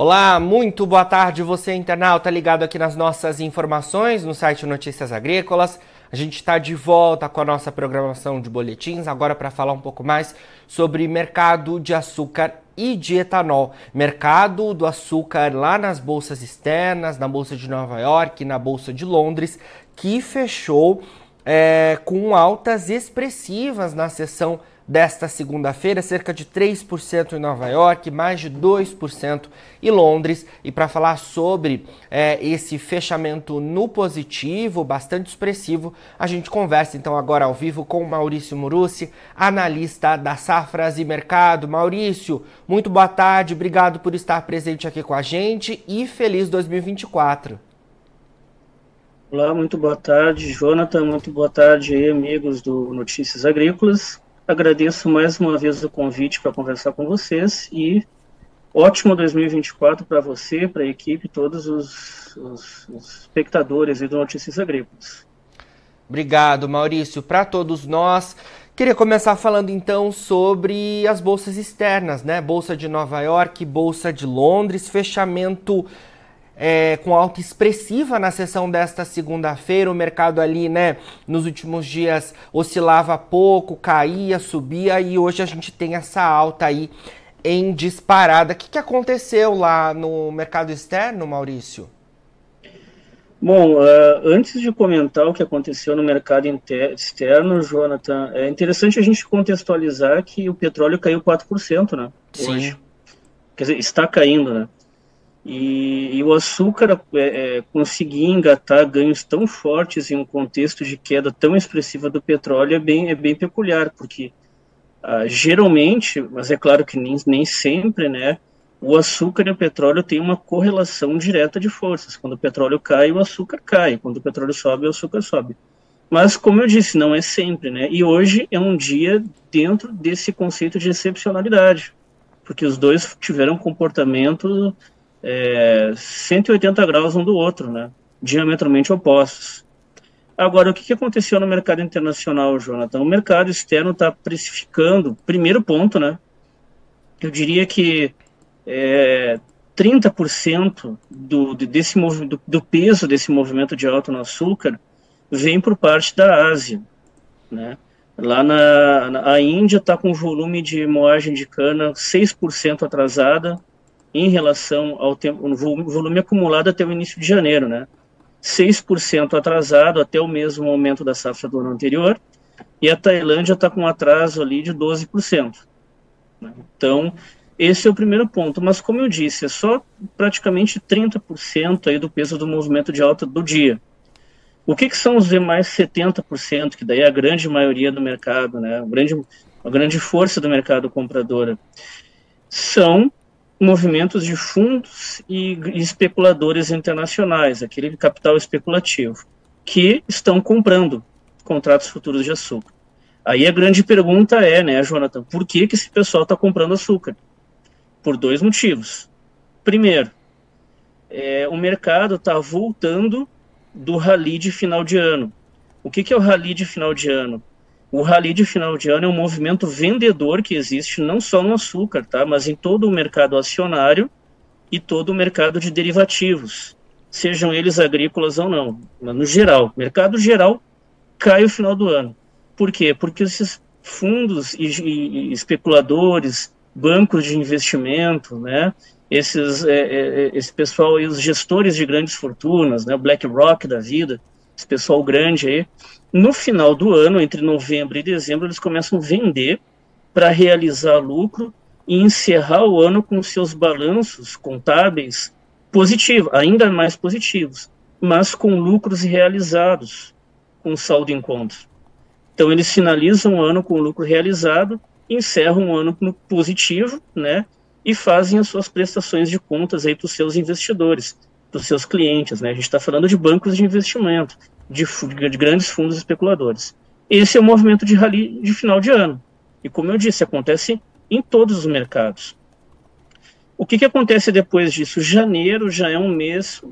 Olá, muito boa tarde, você internauta ligado aqui nas nossas informações no site Notícias Agrícolas. A gente está de volta com a nossa programação de boletins, agora para falar um pouco mais sobre mercado de açúcar e de etanol. Mercado do açúcar lá nas bolsas externas, na Bolsa de Nova York, na Bolsa de Londres, que fechou é, com altas expressivas na sessão desta segunda-feira, cerca de 3% em Nova York, mais de 2% em Londres. E para falar sobre é, esse fechamento no positivo, bastante expressivo, a gente conversa então agora ao vivo com Maurício Murucci, analista da Safras e Mercado. Maurício, muito boa tarde, obrigado por estar presente aqui com a gente e feliz 2024. Olá, muito boa tarde, Jonathan, muito boa tarde amigos do Notícias Agrícolas. Agradeço mais uma vez o convite para conversar com vocês e ótimo 2024 para você, para a equipe, todos os, os, os espectadores do Notícias Agrícolas. Obrigado, Maurício. Para todos nós, queria começar falando então sobre as bolsas externas, né? Bolsa de Nova York, Bolsa de Londres, fechamento é, com alta expressiva na sessão desta segunda-feira. O mercado ali, né, nos últimos dias oscilava pouco, caía, subia e hoje a gente tem essa alta aí em disparada. O que, que aconteceu lá no mercado externo, Maurício? Bom, uh, antes de comentar o que aconteceu no mercado externo, Jonathan, é interessante a gente contextualizar que o petróleo caiu 4%, né? Sim. Hoje. Quer dizer, está caindo, né? E, e o açúcar é, é, conseguir engatar ganhos tão fortes em um contexto de queda tão expressiva do petróleo é bem, é bem peculiar, porque ah, geralmente, mas é claro que nem, nem sempre, né, o açúcar e o petróleo têm uma correlação direta de forças. Quando o petróleo cai, o açúcar cai. Quando o petróleo sobe, o açúcar sobe. Mas, como eu disse, não é sempre, né? E hoje é um dia dentro desse conceito de excepcionalidade, porque os dois tiveram comportamento é, 180 graus um do outro, né? diametralmente opostos. Agora, o que aconteceu no mercado internacional, Jonathan? O mercado externo está precificando, primeiro ponto, né? Eu diria que é, 30% do, desse do, do peso desse movimento de alto no açúcar vem por parte da Ásia, né? Lá na, na a Índia está com volume de moagem de cana 6% atrasada, em relação ao tempo, volume acumulado até o início de janeiro, né? 6% atrasado até o mesmo momento da safra do ano anterior, e a Tailândia está com um atraso ali de 12%. Né? Então, esse é o primeiro ponto, mas como eu disse, é só praticamente 30% aí do peso do movimento de alta do dia. O que, que são os demais 70%, que daí é a grande maioria do mercado, né? a, grande, a grande força do mercado compradora? São movimentos de fundos e especuladores internacionais, aquele capital especulativo, que estão comprando contratos futuros de açúcar. Aí a grande pergunta é, né, Jonathan, por que, que esse pessoal está comprando açúcar? Por dois motivos. Primeiro, é, o mercado está voltando do rally de final de ano. O que, que é o rally de final de ano? O rally de final de ano é um movimento vendedor que existe não só no açúcar, tá, mas em todo o mercado acionário e todo o mercado de derivativos, sejam eles agrícolas ou não, mas no geral, mercado geral cai o final do ano. Por quê? Porque esses fundos e, e especuladores, bancos de investimento, né, esses, é, é, é esse pessoal e os gestores de grandes fortunas, né, BlackRock da vida, esse pessoal grande aí, no final do ano, entre novembro e dezembro, eles começam a vender para realizar lucro e encerrar o ano com seus balanços contábeis positivos, ainda mais positivos, mas com lucros realizados, com saldo em conta. Então eles finalizam o ano com lucro realizado, encerram o ano positivo, né, e fazem as suas prestações de contas aí para os seus investidores, para os seus clientes, né. A gente está falando de bancos de investimento, de, de grandes fundos especuladores. Esse é o movimento de rally de final de ano. E como eu disse, acontece em todos os mercados. O que, que acontece depois disso? Janeiro já é um mês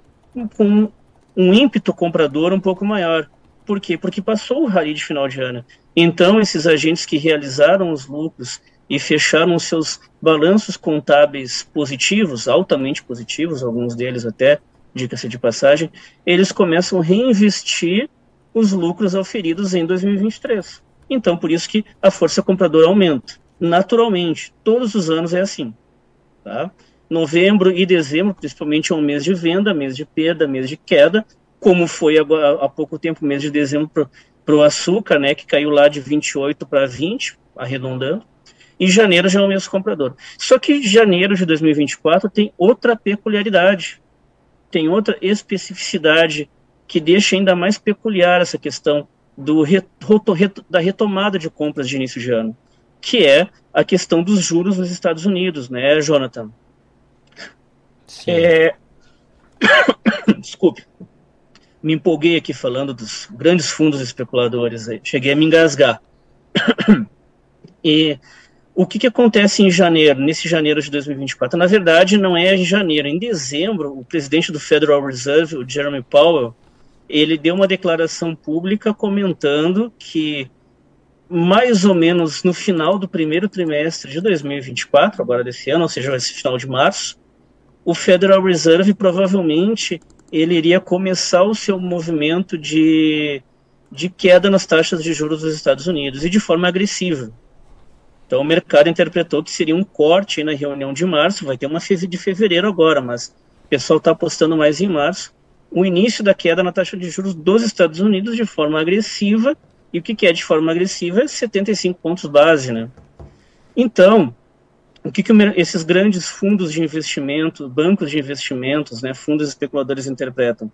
com um ímpeto comprador um pouco maior. Por quê? Porque passou o rally de final de ano. Então, esses agentes que realizaram os lucros e fecharam seus balanços contábeis positivos, altamente positivos, alguns deles até, dica-se de passagem, eles começam a reinvestir os lucros auferidos em 2023. Então, por isso que a força compradora aumenta. Naturalmente, todos os anos é assim. Tá? Novembro e dezembro, principalmente, é um mês de venda, mês de perda, mês de queda, como foi agora, há pouco tempo, mês de dezembro para o açúcar, né, que caiu lá de 28 para 20, arredondando. E janeiro já é o mês comprador. Só que janeiro de 2024 tem outra peculiaridade, tem outra especificidade que deixa ainda mais peculiar essa questão do da retomada de compras de início de ano, que é a questão dos juros nos Estados Unidos, né, Jonathan? Sim. É... Desculpe, me empolguei aqui falando dos grandes fundos especuladores, cheguei a me engasgar. e o que, que acontece em janeiro, nesse janeiro de 2024? Na verdade, não é em janeiro, em dezembro, o presidente do Federal Reserve, o Jeremy Powell, ele deu uma declaração pública comentando que mais ou menos no final do primeiro trimestre de 2024, agora desse ano, ou seja, esse final de março, o Federal Reserve provavelmente ele iria começar o seu movimento de, de queda nas taxas de juros dos Estados Unidos e de forma agressiva. Então o mercado interpretou que seria um corte na reunião de março, vai ter uma de fevereiro agora, mas o pessoal está apostando mais em março o início da queda na taxa de juros dos Estados Unidos de forma agressiva. E o que, é de forma agressiva? É 75 pontos base, né? Então, o que, que esses grandes fundos de investimento, bancos de investimentos, né, fundos especuladores interpretam?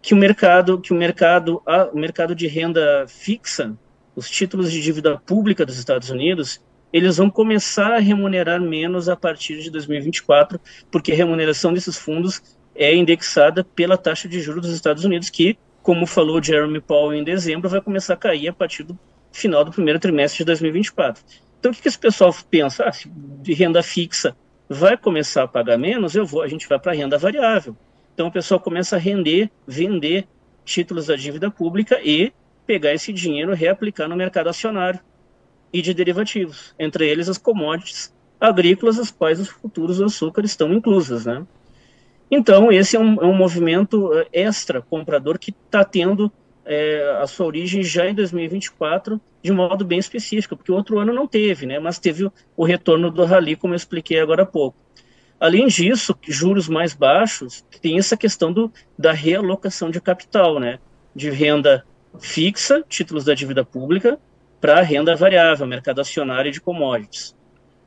Que o mercado, que o mercado, o mercado de renda fixa, os títulos de dívida pública dos Estados Unidos, eles vão começar a remunerar menos a partir de 2024, porque a remuneração desses fundos é indexada pela taxa de juros dos Estados Unidos, que, como falou Jeremy Powell em dezembro, vai começar a cair a partir do final do primeiro trimestre de 2024. Então, o que, esse pessoal pensa? Ah, de renda fixa vai começar a pagar menos, eu vou, a gente vai para renda variável. Então, o pessoal começa a render, vender títulos da dívida pública e pegar esse dinheiro e reaplicar no mercado acionário e de derivativos, entre eles as commodities agrícolas, as quais os futuros do açúcar estão inclusas, né? Então, esse é um, é um movimento eh, extra comprador que está tendo é, a sua origem já em 2024 de modo bem específico, porque o outro ano não teve, né? mas teve o, retorno do rally, como eu expliquei agora há pouco. Além disso, juros mais baixos, tem essa questão do, da realocação de capital, né? de renda fixa, títulos da dívida pública, para renda variável, mercado acionário de commodities.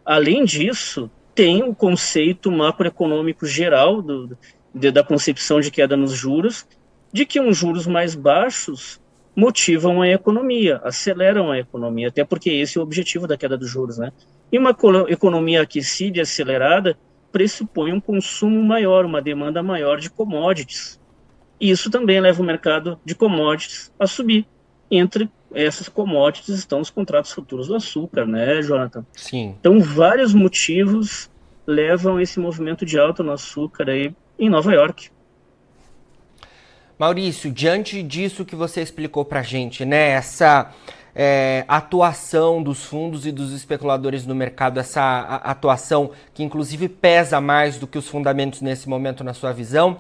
Além disso, tem o conceito macroeconômico geral do, de, da concepção de queda nos juros, de que uns juros mais baixos motivam a economia, aceleram a economia, até porque esse é o objetivo da queda dos juros, né? E uma economia aquecida e acelerada pressupõe um consumo maior, uma demanda maior de commodities. E isso também leva o mercado de commodities a subir. Entre essas commodities estão os contratos futuros do açúcar, né, Jonathan? Sim. Então, vários motivos levam esse movimento de alta no açúcar aí em Nova York. Maurício, diante disso que você explicou para gente, né, essa é, atuação dos fundos e dos especuladores no mercado, essa atuação que inclusive pesa mais do que os fundamentos nesse momento na sua visão,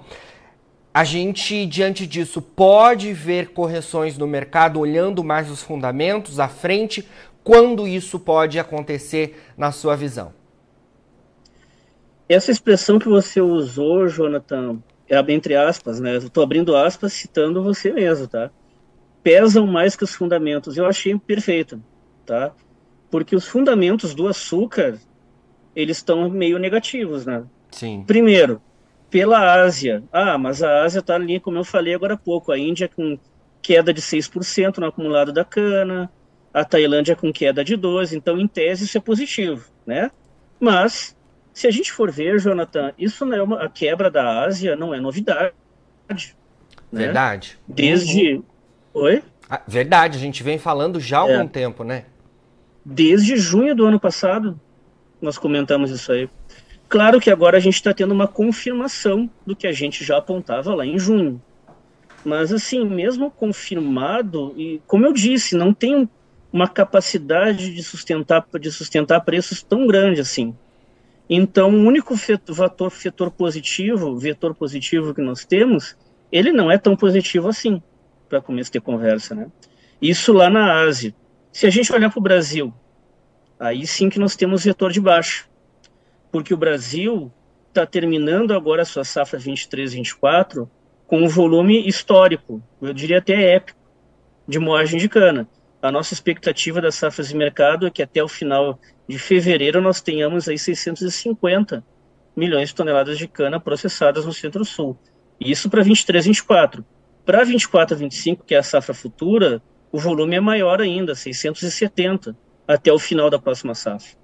a gente, diante disso, pode ver correções no mercado olhando mais os fundamentos à frente? Quando isso pode acontecer na sua visão? Essa expressão que você usou, Jonathan, é entre aspas, né? Estou abrindo aspas citando você mesmo, tá? Pesam mais que os fundamentos. Eu achei perfeito, tá? Porque os fundamentos do açúcar, eles estão meio negativos, né? Sim. Primeiro, pela Ásia. Ah, mas a Ásia está ali, como eu falei agora há pouco, a Índia com queda de 6% no acumulado da cana, a Tailândia com queda de 12%, então em tese isso é positivo, né? Mas se a gente for ver, Jonathan, isso não é uma, a quebra da Ásia não é novidade. Né? Verdade. Desde. Uhum. Oi? Ah, verdade, a gente vem falando já há algum é. tempo, né? Desde junho do ano passado, nós comentamos isso aí. Claro que agora a gente está tendo uma confirmação do que a gente já apontava lá em junho. Mas, assim, mesmo confirmado, e como eu disse, não tem uma capacidade de sustentar, de sustentar preços tão grande assim. Então, o único vetor, vetor positivo, vetor positivo que nós temos, ele não é tão positivo assim, para começo de conversa, né? Isso lá na Ásia. Se a gente olhar para o Brasil, aí sim que nós temos vetor de baixo, porque o Brasil está terminando agora a sua safra 23-24 com um volume histórico, eu diria até épico, de moagem de cana. A nossa expectativa das safras de mercado é que até o final de fevereiro nós tenhamos aí 650 milhões de toneladas de cana processadas no Centro-Sul. Isso para 23, 24. Para 24 a 25, que é a safra futura, o volume é maior ainda, 670 até o final da próxima safra.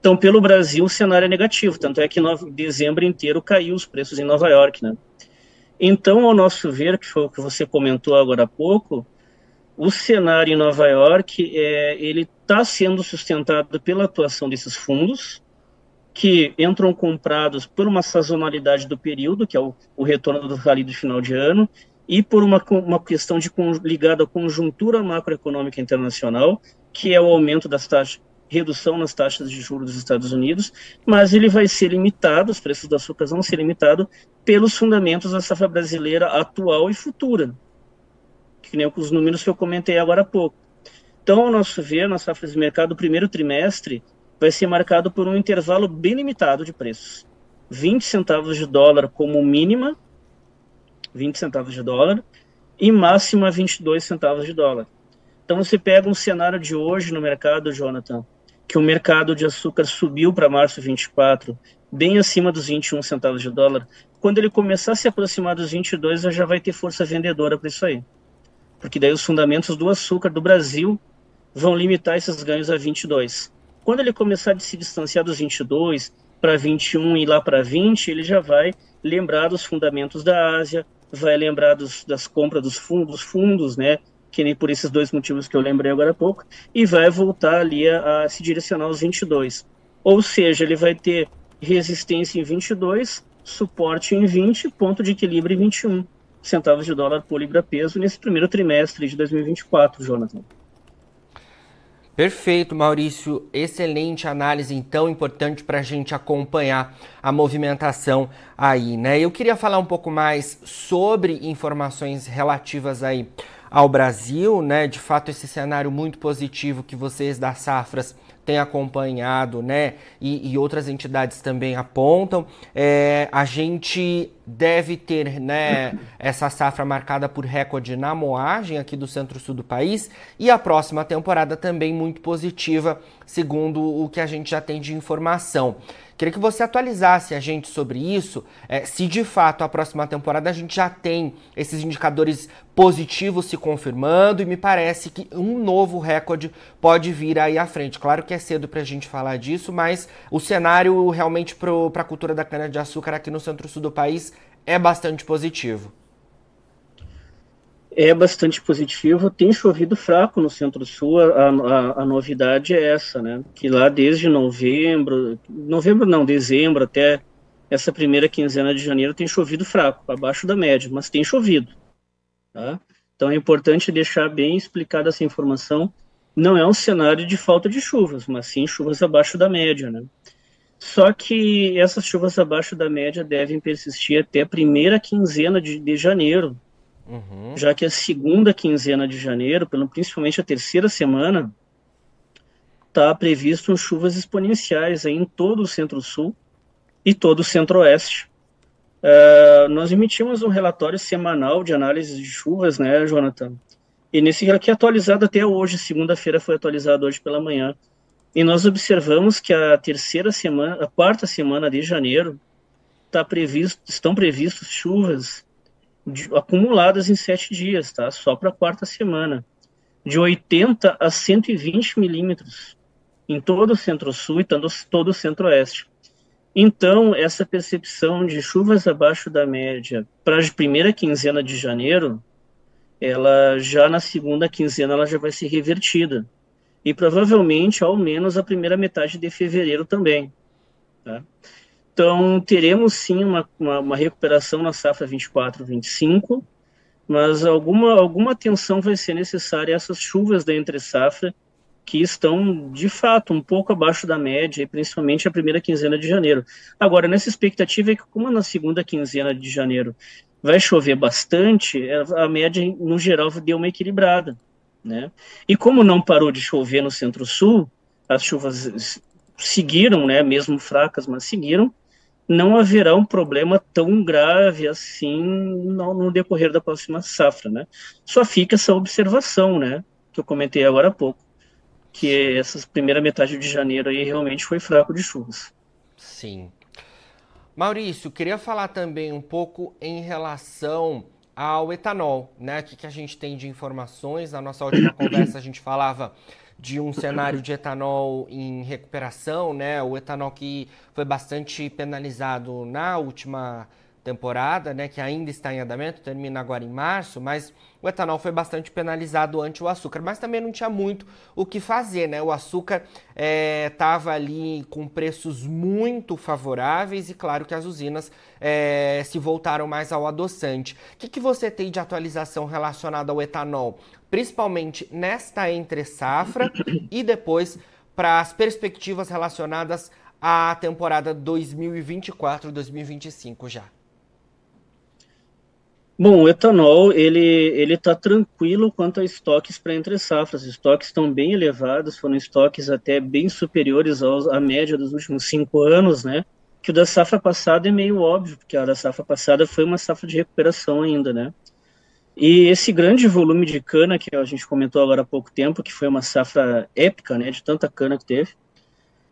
Então, pelo Brasil, o cenário é negativo, tanto é que em dezembro inteiro caiu os preços em Nova York, né? Então, ao nosso ver, que foi o que você comentou agora há pouco, o cenário em Nova York é, ele está sendo sustentado pela atuação desses fundos que entram comprados por uma sazonalidade do período, que é o, o retorno do rally do final de ano, e por uma, uma questão de ligada à conjuntura macroeconômica internacional, que é o aumento das taxas, redução nas taxas de juros dos Estados Unidos, mas ele vai ser limitado, os preços do açúcar vão ser limitados pelos fundamentos da safra brasileira atual e futura que nem os números que eu comentei agora há pouco. Então, ao nosso ver, na safra de mercado, o primeiro trimestre vai ser marcado por um intervalo bem limitado de preços. 20 centavos de dólar como mínima, 20 centavos de dólar, e máxima 22 centavos de dólar. Então você pega um cenário de hoje no mercado, Jonathan, que o mercado de açúcar subiu para março 24, bem acima dos 21 centavos de dólar. Quando ele começar a se aproximar dos 22, já vai ter força vendedora para isso aí porque daí os fundamentos do açúcar do Brasil vão limitar esses ganhos a 22. Quando ele começar a se distanciar dos 22 para 21 e lá para 20, ele já vai lembrar dos fundamentos da Ásia, vai lembrar dos, das compras dos fundos, fundos, né? Que nem por esses dois motivos que eu lembrei agora há pouco, e vai voltar ali a, a se direcionar aos 22. Ou seja, ele vai ter resistência em 22, suporte em 20, ponto de equilíbrio em 21 centavos de dólar por libra-peso nesse primeiro trimestre de 2024, Jonathan. Perfeito, Maurício. Excelente análise, então, importante para a gente acompanhar a movimentação aí, né? Eu queria falar um pouco mais sobre informações relativas aí ao Brasil, né? De fato, esse cenário muito positivo que vocês das safras tem acompanhado, né, e, e outras entidades também apontam, é, a gente deve ter, né, essa safra marcada por recorde na moagem aqui do centro-sul do país e a próxima temporada também muito positiva, segundo o que a gente já tem de informação. Queria que você atualizasse a gente sobre isso, é, se de fato a próxima temporada a gente já tem esses indicadores positivos se confirmando e me parece que um novo recorde pode vir aí à frente. Claro que é cedo para a gente falar disso, mas o cenário realmente para a cultura da cana-de-açúcar aqui no centro-sul do país é bastante positivo é bastante positivo. Tem chovido fraco no Centro-Sul. A, a, a, novidade é essa, né? Que lá desde novembro, novembro não, dezembro até essa primeira quinzena de janeiro tem chovido fraco, abaixo da média, mas tem chovido. Tá? Então é importante deixar bem explicada essa informação. Não é um cenário de falta de chuvas, mas sim chuvas abaixo da média, né? Só que essas chuvas abaixo da média devem persistir até a primeira quinzena de, de janeiro, Uhum. Já que a segunda quinzena de janeiro, principalmente a terceira semana, está previsto chuvas exponenciais em todo o centro-sul e todo o centro-oeste. Uh, nós emitimos um relatório semanal de análise de chuvas, né, Jonathan? E nesse aqui atualizado até hoje, segunda-feira foi atualizado hoje pela manhã. E nós observamos que a terceira semana, a quarta semana de janeiro, tá previsto, estão previstos chuvas de, acumuladas em sete dias, tá? Só para a quarta semana. De 80 a 120 milímetros em todo o centro-sul e todo o centro-oeste. Então, essa percepção de chuvas abaixo da média para a primeira quinzena de janeiro, ela já na segunda quinzena ela já vai ser revertida. E provavelmente, ao menos, a primeira metade de fevereiro também. Tá? Então, teremos sim uma, uma, uma recuperação na safra 24-25, mas alguma, alguma atenção vai ser necessária a essas chuvas da entre-safra, que estão, de fato, um pouco abaixo da média, principalmente a primeira quinzena de janeiro. Agora, nessa expectativa é que, como na segunda quinzena de janeiro vai chover bastante, a média, no geral, deu uma equilibrada. Né? E como não parou de chover no centro-sul, as chuvas seguiram, né, mesmo fracas, mas seguiram, não haverá um problema tão grave assim no, no, decorrer da próxima safra, né? Só fica essa observação, né, que eu comentei agora há pouco, que essa primeira metade de janeiro aí realmente foi fraco de chuvas. Sim. Maurício, queria falar também um pouco em relação ao etanol, né? O que, que a gente tem de informações? Na nossa última conversa a gente falava de um cenário de etanol em recuperação, né? O etanol que foi bastante penalizado na última temporada, né, que ainda está em andamento, termina agora em março, mas o etanol foi bastante penalizado ante o açúcar, mas também não tinha muito o que fazer, né? O açúcar estava é, ali com preços muito favoráveis e claro que as usinas é, se voltaram mais ao adoçante. O que, que você tem de atualização relacionada ao etanol, principalmente nesta entre safra e depois para as perspectivas relacionadas à temporada 2024-2025 já? Bom, o etanol ele ele está tranquilo quanto a estoques para entre safras. Os estoques estão bem elevados, foram estoques até bem superiores aos, à média dos últimos cinco anos, né? Que o da safra passada é meio óbvio, porque a da safra passada foi uma safra de recuperação ainda, né? E esse grande volume de cana que a gente comentou agora há pouco tempo, que foi uma safra épica, né? De tanta cana que teve,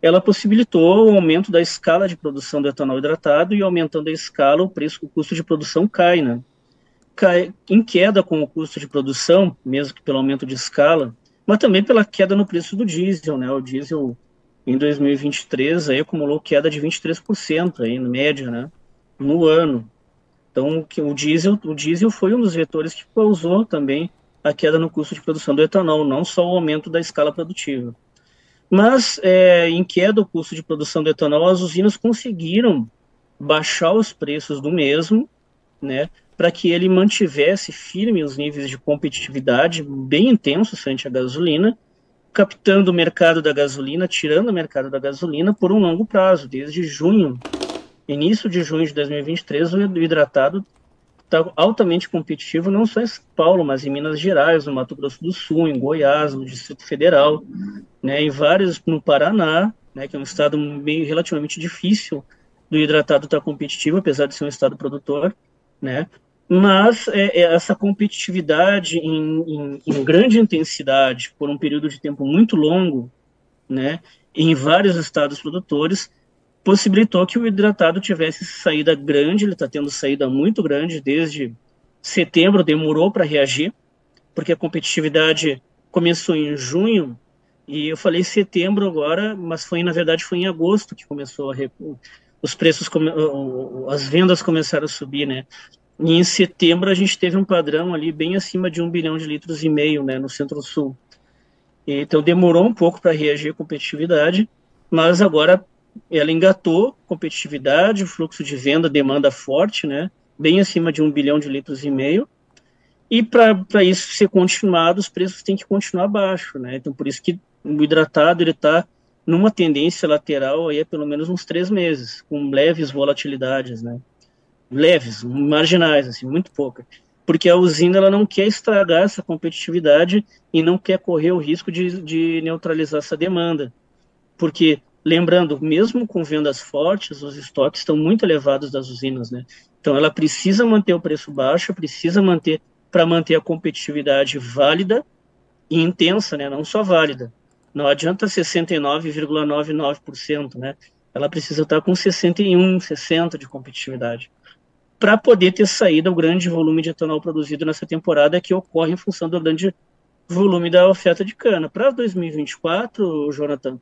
ela possibilitou o aumento da escala de produção do etanol hidratado e aumentando a escala, o preço, o custo de produção cai, né? Em queda com o custo de produção, mesmo que pelo aumento de escala, mas também pela queda no preço do diesel, né? O diesel em 2023 aí acumulou queda de 23% aí na média, né? No ano. Então, o diesel, o diesel foi um dos vetores que causou também a queda no custo de produção do etanol, não só o aumento da escala produtiva. Mas, é, em queda o custo de produção do etanol, as usinas conseguiram baixar os preços do mesmo, né, para que ele mantivesse firme os níveis de competitividade bem intensos frente à gasolina, captando o mercado da gasolina, tirando o mercado da gasolina por um longo prazo, desde junho, início de junho de 2023, o hidratado está altamente competitivo não só em São Paulo, mas em Minas Gerais, no Mato Grosso do Sul, em Goiás, no Distrito Federal, né, em vários no Paraná, né, que é um estado meio relativamente difícil do hidratado estar tá competitivo, apesar de ser um estado produtor, né? mas é, é, essa competitividade em, em, em, grande intensidade por um período de tempo muito longo, né, em vários estados produtores, possibilitou que o hidratado tivesse saída grande, ele está tendo saída muito grande desde setembro, demorou para reagir, porque a competitividade começou em junho, e eu falei setembro agora, mas foi na verdade foi em agosto que começou a os preços, as vendas começaram a subir, né? E em setembro a gente teve um padrão ali bem acima de um bilhão de litros e meio, né, no Centro-Sul. Então demorou um pouco para reagir a competitividade, mas agora ela engatou competitividade, fluxo de venda, demanda forte, né, bem acima de um bilhão de litros e meio. E para isso ser continuado, os preços têm que continuar baixo, né? Então por isso que o hidratado ele está numa tendência lateral aí há pelo menos uns três meses, com leves volatilidades, né? leves, marginais, assim, muito pouca. Porque a usina ela não quer estragar essa competitividade e não quer correr o risco de, de neutralizar essa demanda. Porque, lembrando, mesmo com vendas fortes, os estoques estão muito elevados das usinas, né? Então ela precisa manter o preço baixo, precisa manter para manter a competitividade válida e intensa, né? Não só válida. Não adianta 69,99%, né? Ela precisa estar com 61, 60 de competitividade para poder ter saído o grande volume de etanol produzido nessa temporada que ocorre em função do grande volume da oferta de cana. Para 2024, Jonathan,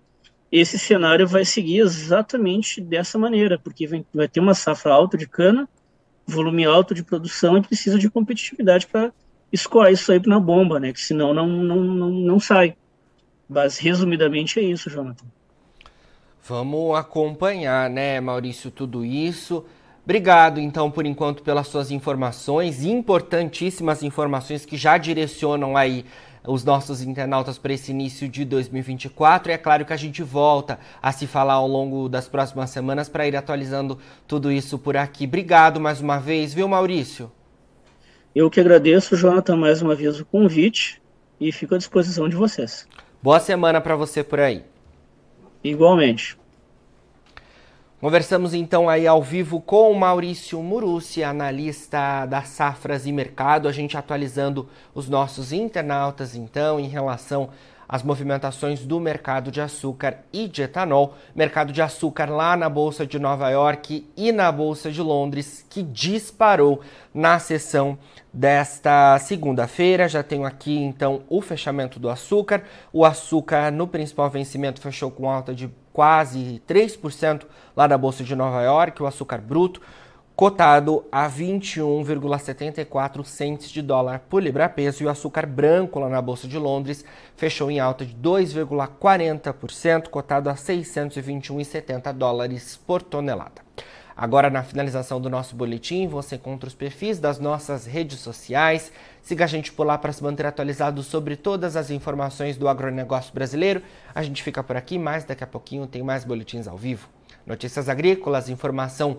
esse cenário vai seguir exatamente dessa maneira, porque vai ter uma safra alta de cana, volume alto de produção e precisa de competitividade para escoar isso aí na bomba, né? Que senão não, não, não, não sai. Mas resumidamente é isso, Jonathan. Vamos acompanhar, né, Maurício, tudo isso. Obrigado, então, por enquanto, pelas suas informações, importantíssimas informações que já direcionam aí os nossos internautas para esse início de 2024. E é claro que a gente volta a se falar ao longo das próximas semanas para ir atualizando tudo isso por aqui. Obrigado mais uma vez, viu, Maurício? Eu que agradeço, Jonathan, mais uma vez o convite e fico à disposição de vocês. Boa semana para você por aí. Igualmente. Conversamos então aí ao vivo com o Maurício Murucci, analista da Safras e Mercado, a gente atualizando os nossos internautas então em relação às movimentações do mercado de açúcar e de etanol. Mercado de açúcar lá na Bolsa de Nova York e na Bolsa de Londres, que disparou na sessão desta segunda-feira. Já tenho aqui então o fechamento do açúcar. O açúcar no principal vencimento fechou com alta de quase 3% lá na Bolsa de Nova York, o açúcar bruto, cotado a 21,74 centes de dólar por libra-peso, e o açúcar branco lá na Bolsa de Londres fechou em alta de 2,40%, cotado a 621,70 dólares por tonelada. Agora, na finalização do nosso boletim, você encontra os perfis das nossas redes sociais. Siga a gente por lá para se manter atualizado sobre todas as informações do agronegócio brasileiro. A gente fica por aqui, mas daqui a pouquinho tem mais boletins ao vivo. Notícias agrícolas, informação